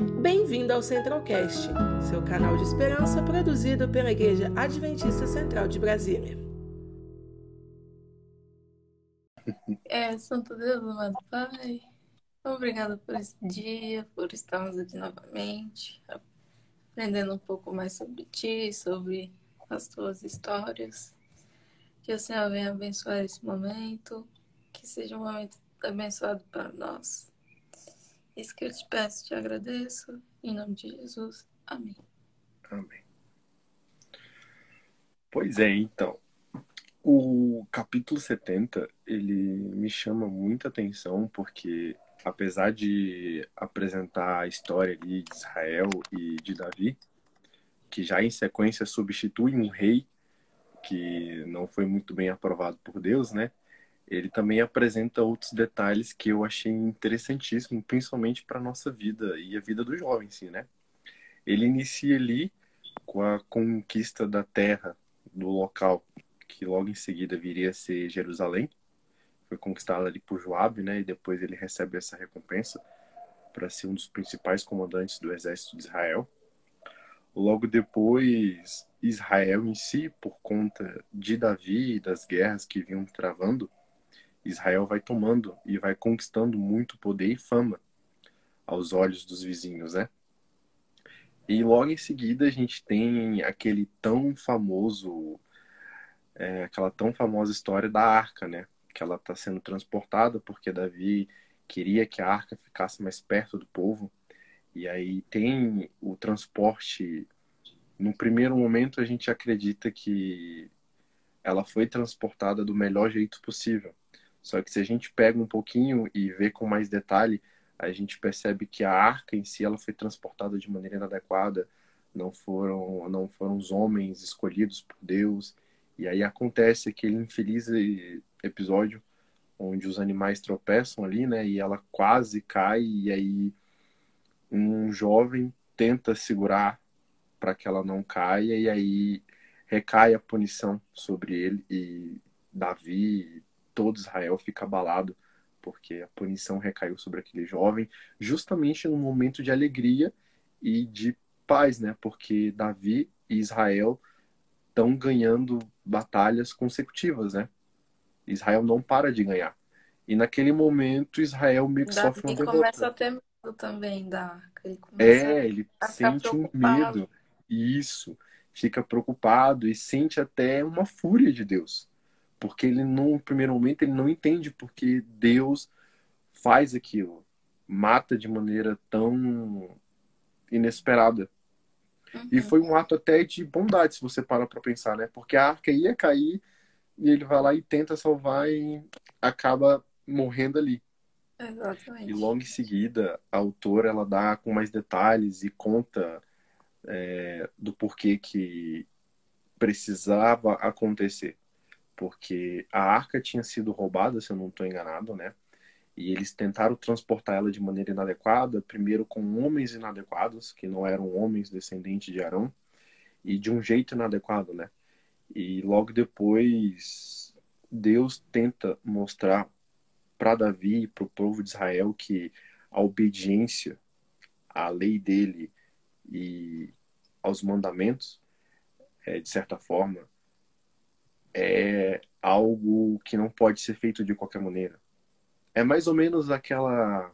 Bem-vindo ao Centralcast, seu canal de esperança produzido pela Igreja Adventista Central de Brasília. É, Santo Deus, amado Pai, obrigado por esse dia, por estarmos aqui novamente, aprendendo um pouco mais sobre Ti, sobre as Tuas histórias. Que o Senhor venha abençoar esse momento, que seja um momento abençoado para nós. Isso que eu te peço, te agradeço. Em nome de Jesus. Amém. Amém. Pois é, então. O capítulo 70, ele me chama muita atenção porque apesar de apresentar a história ali de Israel e de Davi, que já em sequência substitui um rei que não foi muito bem aprovado por Deus, né? Ele também apresenta outros detalhes que eu achei interessantíssimo, principalmente para nossa vida e a vida do jovem, sim, né? Ele inicia ali com a conquista da terra, do local, que logo em seguida viria a ser Jerusalém. Foi conquistada ali por Joabe, né? E depois ele recebe essa recompensa para ser um dos principais comandantes do exército de Israel. Logo depois, Israel em si, por conta de Davi e das guerras que vinham travando, Israel vai tomando e vai conquistando muito poder e fama aos olhos dos vizinhos, né? E logo em seguida a gente tem aquele tão famoso, é, aquela tão famosa história da arca, né? Que ela está sendo transportada porque Davi queria que a arca ficasse mais perto do povo. E aí tem o transporte. No primeiro momento a gente acredita que ela foi transportada do melhor jeito possível. Só que se a gente pega um pouquinho e vê com mais detalhe, a gente percebe que a arca em si ela foi transportada de maneira inadequada, não foram não foram os homens escolhidos por Deus. E aí acontece aquele infeliz episódio onde os animais tropeçam ali, né, e ela quase cai e aí um jovem tenta segurar para que ela não caia e aí recai a punição sobre ele e Davi todo Israel fica abalado porque a punição recaiu sobre aquele jovem, justamente no momento de alegria e de paz, né? Porque Davi e Israel estão ganhando batalhas consecutivas, né? Israel não para de ganhar. E naquele momento Israel meio que Davi sofre uma derrota. começa a ter medo também da arca. Ele é, ele sente um preocupado. medo. Isso. Fica preocupado e sente até uma fúria de Deus porque ele no primeiro momento ele não entende porque Deus faz aquilo, mata de maneira tão inesperada. Uhum. E foi um ato até de bondade, se você para para pensar, né? Porque a arca ia cair e ele vai lá e tenta salvar e acaba morrendo ali. Exatamente. E logo em seguida, a autora ela dá com mais detalhes e conta é, do porquê que precisava acontecer porque a arca tinha sido roubada, se eu não estou enganado, né? E eles tentaram transportar ela de maneira inadequada, primeiro com homens inadequados, que não eram homens descendentes de Arão, e de um jeito inadequado, né? E logo depois, Deus tenta mostrar para Davi e para o povo de Israel que a obediência à lei dele e aos mandamentos, é, de certa forma, é algo que não pode ser feito de qualquer maneira. É mais ou menos aquela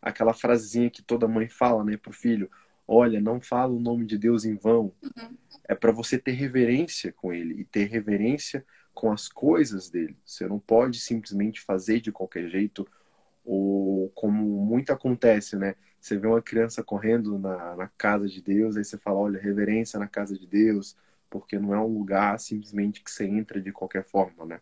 aquela frasezinha que toda mãe fala, né, pro filho: "Olha, não fala o nome de Deus em vão". Uhum. É para você ter reverência com ele e ter reverência com as coisas dele. Você não pode simplesmente fazer de qualquer jeito ou como muito acontece, né? Você vê uma criança correndo na, na casa de Deus, aí você fala, olha, reverência na casa de Deus, porque não é um lugar simplesmente que você entra de qualquer forma, né?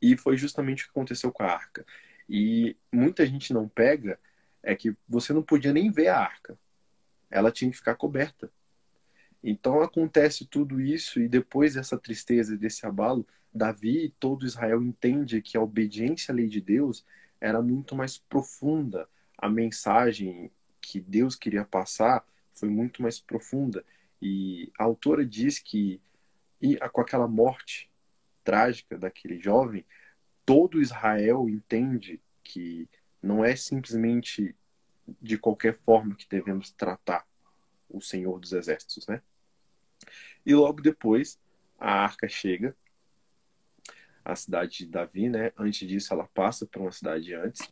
E foi justamente o que aconteceu com a arca. E muita gente não pega é que você não podia nem ver a arca. Ela tinha que ficar coberta. Então acontece tudo isso e depois dessa tristeza, desse abalo, Davi e todo Israel entende que a obediência à lei de Deus era muito mais profunda. A mensagem que Deus queria passar foi muito mais profunda. E a autora diz que e com aquela morte trágica daquele jovem, todo Israel entende que não é simplesmente de qualquer forma que devemos tratar o Senhor dos Exércitos, né? E logo depois a arca chega à cidade de Davi, né? Antes disso ela passa por uma cidade antes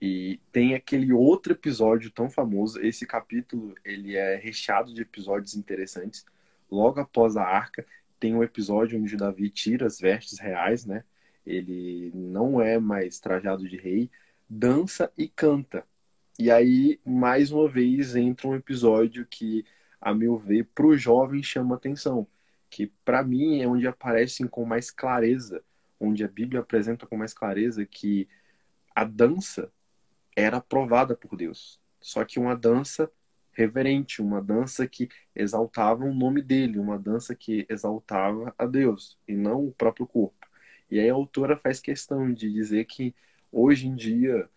e tem aquele outro episódio tão famoso. Esse capítulo ele é recheado de episódios interessantes. Logo após a arca tem um episódio onde Davi tira as vestes reais, né? Ele não é mais trajado de rei, dança e canta. E aí, mais uma vez, entra um episódio que, a meu ver, para o jovem chama atenção. Que, para mim, é onde aparecem com mais clareza, onde a Bíblia apresenta com mais clareza que a dança era aprovada por Deus. Só que uma dança reverente, uma dança que exaltava o nome dele, uma dança que exaltava a Deus e não o próprio corpo. E aí a autora faz questão de dizer que hoje em dia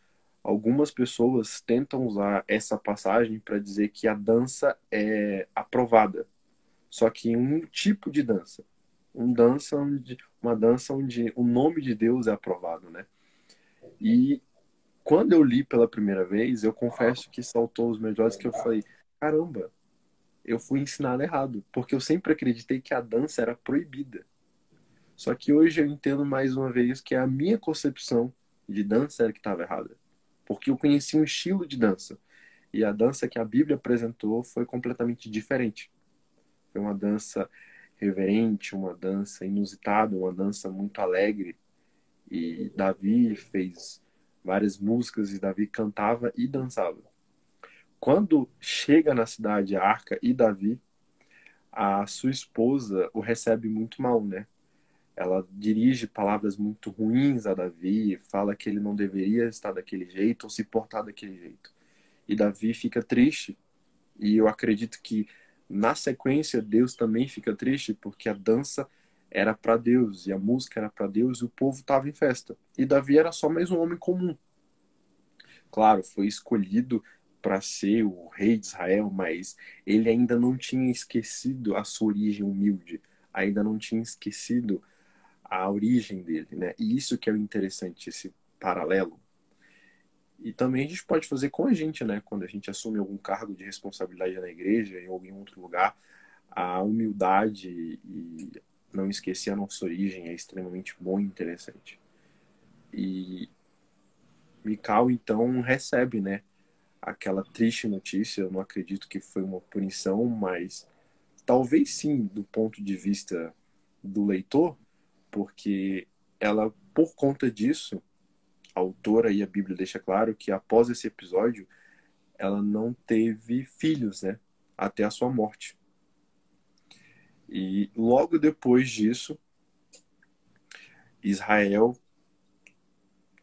algumas pessoas tentam usar essa passagem para dizer que a dança é aprovada, só que um tipo de dança, um dança onde, uma dança onde o nome de Deus é aprovado, né? E quando eu li pela primeira vez, eu confesso que saltou os meus olhos que eu falei, caramba, eu fui ensinado errado, porque eu sempre acreditei que a dança era proibida. Só que hoje eu entendo mais uma vez que a minha concepção de dança era que estava errada, porque eu conheci um estilo de dança e a dança que a Bíblia apresentou foi completamente diferente. Foi uma dança reverente, uma dança inusitada, uma dança muito alegre. E Davi fez várias músicas e Davi cantava e dançava. Quando chega na cidade a Arca e Davi, a sua esposa o recebe muito mal, né? Ela dirige palavras muito ruins a Davi, fala que ele não deveria estar daquele jeito ou se portar daquele jeito. E Davi fica triste. E eu acredito que na sequência Deus também fica triste porque a dança era para Deus e a música era para Deus e o povo estava em festa. E Davi era só mais um homem comum. Claro, foi escolhido para ser o rei de Israel, mas ele ainda não tinha esquecido a sua origem humilde, ainda não tinha esquecido a origem dele, né? E isso que é o interessante, esse paralelo. E também a gente pode fazer com a gente, né? Quando a gente assume algum cargo de responsabilidade na igreja, em algum outro lugar, a humildade e não esquecer a nossa origem é extremamente bom e interessante. E Mikau então recebe, né, aquela triste notícia. Eu não acredito que foi uma punição, mas talvez sim, do ponto de vista do leitor, porque ela, por conta disso, a autora e a Bíblia deixa claro que após esse episódio, ela não teve filhos, né, até a sua morte. E logo depois disso, Israel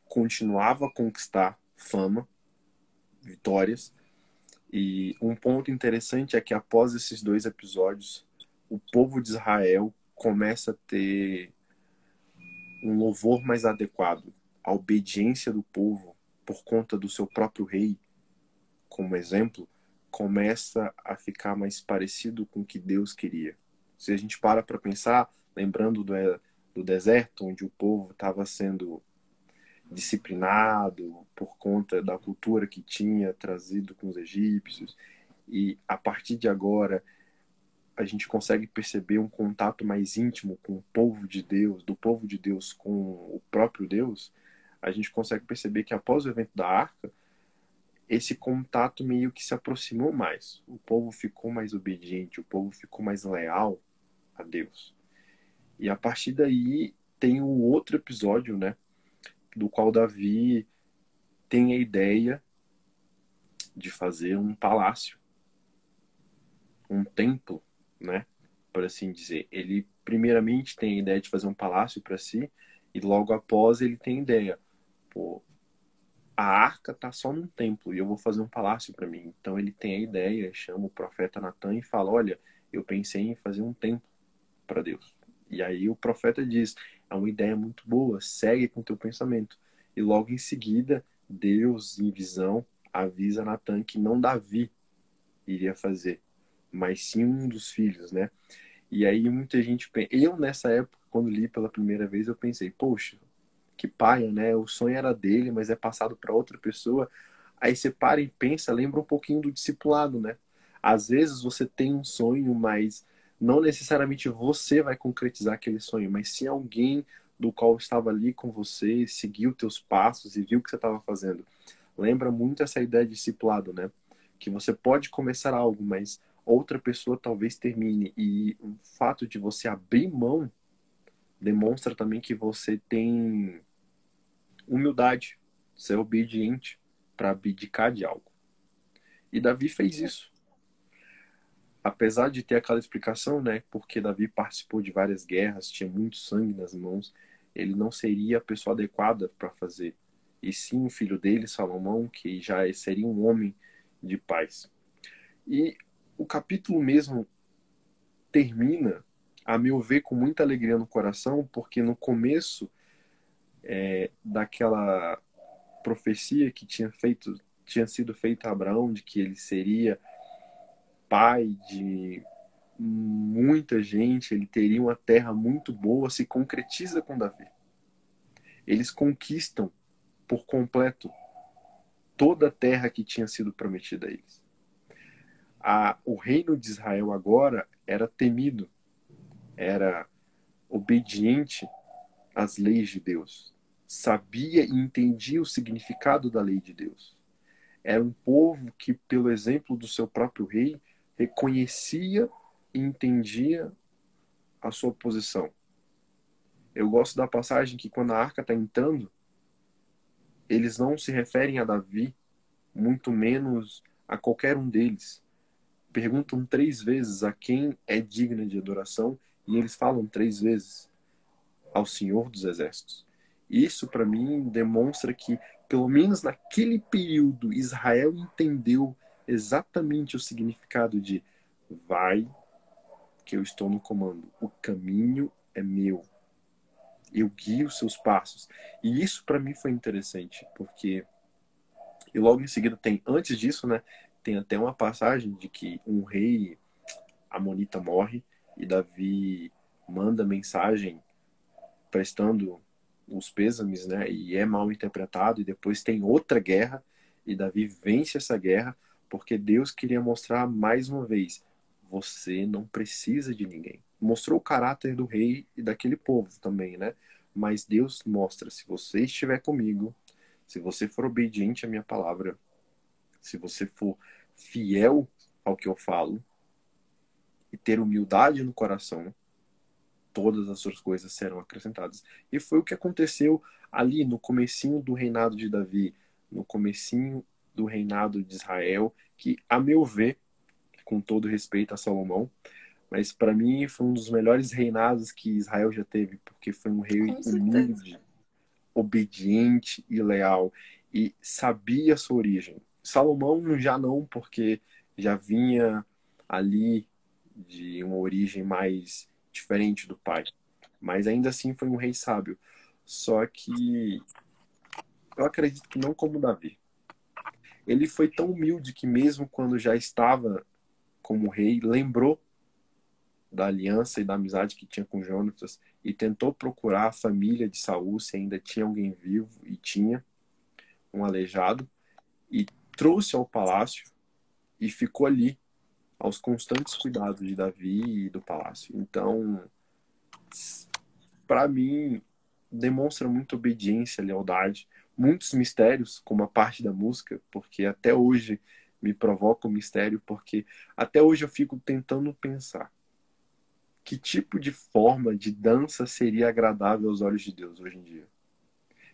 continuava a conquistar fama, vitórias. E um ponto interessante é que após esses dois episódios, o povo de Israel começa a ter um louvor mais adequado. A obediência do povo, por conta do seu próprio rei, como exemplo, começa a ficar mais parecido com o que Deus queria. Se a gente para para pensar, lembrando do, do deserto, onde o povo estava sendo disciplinado por conta da cultura que tinha trazido com os egípcios, e a partir de agora a gente consegue perceber um contato mais íntimo com o povo de Deus, do povo de Deus com o próprio Deus, a gente consegue perceber que após o evento da arca, esse contato meio que se aproximou mais. O povo ficou mais obediente, o povo ficou mais leal a Deus. E a partir daí tem um outro episódio, né, do qual Davi tem a ideia de fazer um palácio, um templo, né, por assim dizer. Ele primeiramente tem a ideia de fazer um palácio para si e logo após ele tem a ideia, pô, a arca tá só num templo e eu vou fazer um palácio para mim. Então ele tem a ideia, chama o profeta Natan e fala: "Olha, eu pensei em fazer um templo para Deus. E aí o profeta diz: é uma ideia muito boa, segue com teu pensamento. E logo em seguida, Deus, em visão, avisa Natan que não Davi iria fazer, mas sim um dos filhos, né? E aí muita gente, eu nessa época, quando li pela primeira vez, eu pensei, poxa, que paia, né? O sonho era dele, mas é passado para outra pessoa. Aí você para e pensa, lembra um pouquinho do discipulado, né? Às vezes você tem um sonho, mas não necessariamente você vai concretizar aquele sonho, mas sim alguém do qual estava ali com você, seguiu teus passos e viu o que você estava fazendo. Lembra muito essa ideia de discipulado, né? Que você pode começar algo, mas outra pessoa talvez termine. E o fato de você abrir mão demonstra também que você tem humildade, ser obediente para abdicar de algo. E Davi fez isso apesar de ter aquela explicação, né, porque Davi participou de várias guerras, tinha muito sangue nas mãos, ele não seria a pessoa adequada para fazer. E sim o filho dele, Salomão, que já seria um homem de paz. E o capítulo mesmo termina, a meu ver, com muita alegria no coração, porque no começo é, daquela profecia que tinha feito tinha sido feita a Abraão de que ele seria pai de muita gente, ele teria uma terra muito boa, se concretiza com Davi. Eles conquistam por completo toda a terra que tinha sido prometida a eles. A, o reino de Israel agora era temido, era obediente às leis de Deus, sabia e entendia o significado da lei de Deus. Era um povo que, pelo exemplo do seu próprio rei, reconhecia e entendia a sua posição. Eu gosto da passagem que quando a arca está entrando, eles não se referem a Davi, muito menos a qualquer um deles. Perguntam três vezes a quem é digna de adoração e eles falam três vezes ao Senhor dos Exércitos. Isso para mim demonstra que, pelo menos naquele período, Israel entendeu exatamente o significado de vai, que eu estou no comando. O caminho é meu. Eu guio os seus passos. E isso para mim foi interessante, porque e logo em seguida tem antes disso, né, tem até uma passagem de que um rei amonita morre e Davi manda mensagem prestando os pêsames, né, e é mal interpretado e depois tem outra guerra e Davi vence essa guerra porque Deus queria mostrar mais uma vez: você não precisa de ninguém. Mostrou o caráter do rei e daquele povo também, né? Mas Deus mostra: se você estiver comigo, se você for obediente à minha palavra, se você for fiel ao que eu falo e ter humildade no coração, todas as suas coisas serão acrescentadas. E foi o que aconteceu ali no comecinho do reinado de Davi, no comecinho do reinado de Israel, que, a meu ver, com todo respeito a Salomão, mas para mim foi um dos melhores reinados que Israel já teve, porque foi um rei humilde, obediente e leal, e sabia sua origem. Salomão já não, porque já vinha ali de uma origem mais diferente do pai. Mas ainda assim foi um rei sábio. Só que eu acredito que não como Davi ele foi tão humilde que mesmo quando já estava como rei, lembrou da aliança e da amizade que tinha com Jonatas e tentou procurar a família de Saul se ainda tinha alguém vivo e tinha um aleijado e trouxe ao palácio e ficou ali aos constantes cuidados de Davi e do palácio. Então, para mim, demonstra muita obediência, lealdade muitos mistérios, como a parte da música, porque até hoje me provoca o um mistério, porque até hoje eu fico tentando pensar que tipo de forma de dança seria agradável aos olhos de Deus hoje em dia.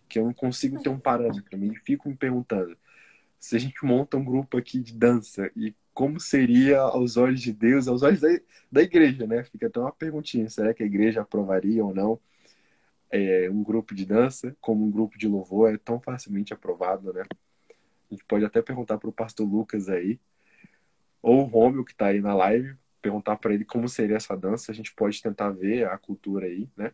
Que eu não consigo ter um parâmetro, me fico me perguntando se a gente monta um grupo aqui de dança e como seria aos olhos de Deus, aos olhos da, da igreja, né? Fica até uma perguntinha, será que a igreja aprovaria ou não? É, um grupo de dança como um grupo de louvor é tão facilmente aprovado, né? A gente pode até perguntar para o pastor Lucas aí, ou o Rômio que está aí na live, perguntar para ele como seria essa dança. A gente pode tentar ver a cultura aí, né?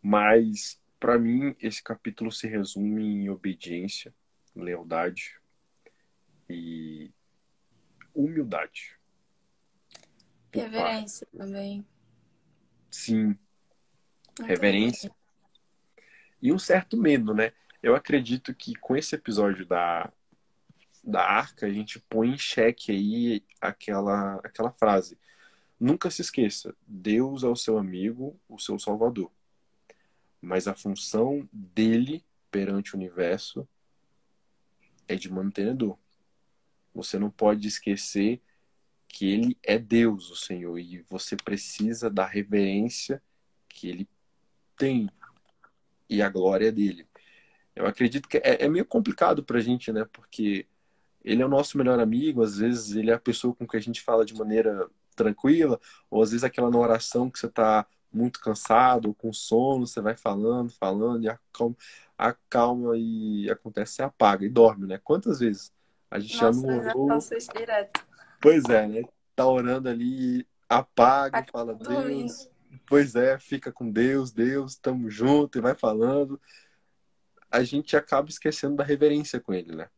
Mas, para mim, esse capítulo se resume em obediência, lealdade e humildade. Reverência também. Sim, reverência e um certo medo, né? Eu acredito que com esse episódio da, da arca, a gente põe em xeque aí aquela, aquela frase. Nunca se esqueça, Deus é o seu amigo, o seu salvador. Mas a função dele perante o universo é de mantenedor. Você não pode esquecer que ele é Deus, o Senhor, e você precisa da reverência que ele tem e a glória dele. Eu acredito que é, é meio complicado para a gente, né? Porque ele é o nosso melhor amigo, às vezes ele é a pessoa com que a gente fala de maneira tranquila, ou às vezes aquela na oração que você está muito cansado, ou com sono, você vai falando, falando, e acalma, acalma e acontece, você apaga e dorme, né? Quantas vezes a gente Nossa, já não eu já orou? Pois é, né? Tá orando ali, apaga e fala, dormindo. Deus. Pois é, fica com Deus, Deus, tamo junto e vai falando. A gente acaba esquecendo da reverência com ele, né?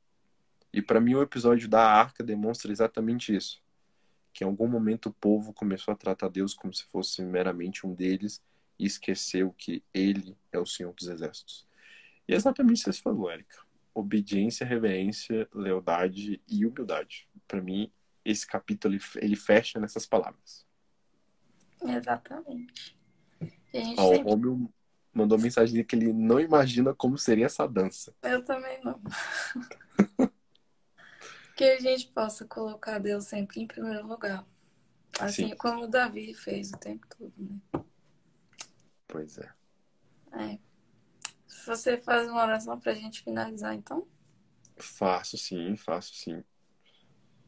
E para mim o episódio da arca demonstra exatamente isso. Que em algum momento o povo começou a tratar Deus como se fosse meramente um deles e esqueceu que ele é o Senhor dos Exércitos. E é exatamente isso que você falou, Érica. Obediência, reverência, lealdade e humildade. Para mim, esse capítulo ele, ele fecha nessas palavras. Exatamente. Ó, o sempre... Romeu mandou mensagem que ele não imagina como seria essa dança. Eu também não. que a gente possa colocar Deus sempre em primeiro lugar. Assim Sim. como o Davi fez o tempo todo, né? Pois é. É. Você faz uma oração pra gente finalizar, então. Faço sim, faço sim.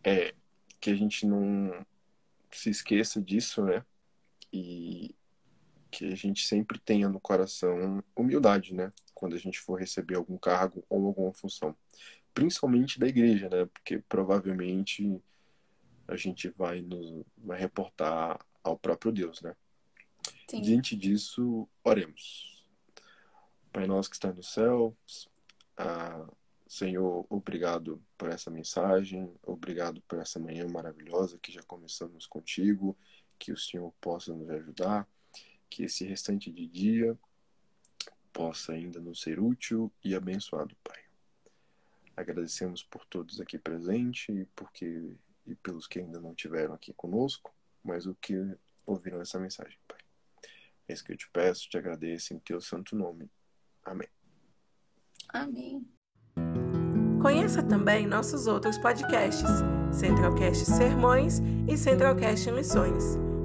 É que a gente não se esqueça disso, né? E que a gente sempre tenha no coração humildade, né? Quando a gente for receber algum cargo ou alguma função. Principalmente da igreja, né? Porque provavelmente a gente vai nos vai reportar ao próprio Deus, né? Sim. Diante disso, oremos. Pai nosso que está no céu, ah, Senhor, obrigado por essa mensagem, obrigado por essa manhã maravilhosa que já começamos contigo, que o Senhor possa nos ajudar, que esse restante de dia possa ainda nos ser útil e abençoado, Pai. Agradecemos por todos aqui presentes e porque e pelos que ainda não tiveram aqui conosco, mas o que ouviram essa mensagem, Pai. É isso que eu te peço, te agradeço em teu santo nome. Amém. Amém. Conheça também nossos outros podcasts, Centralcast Sermões e Centralcast Missões.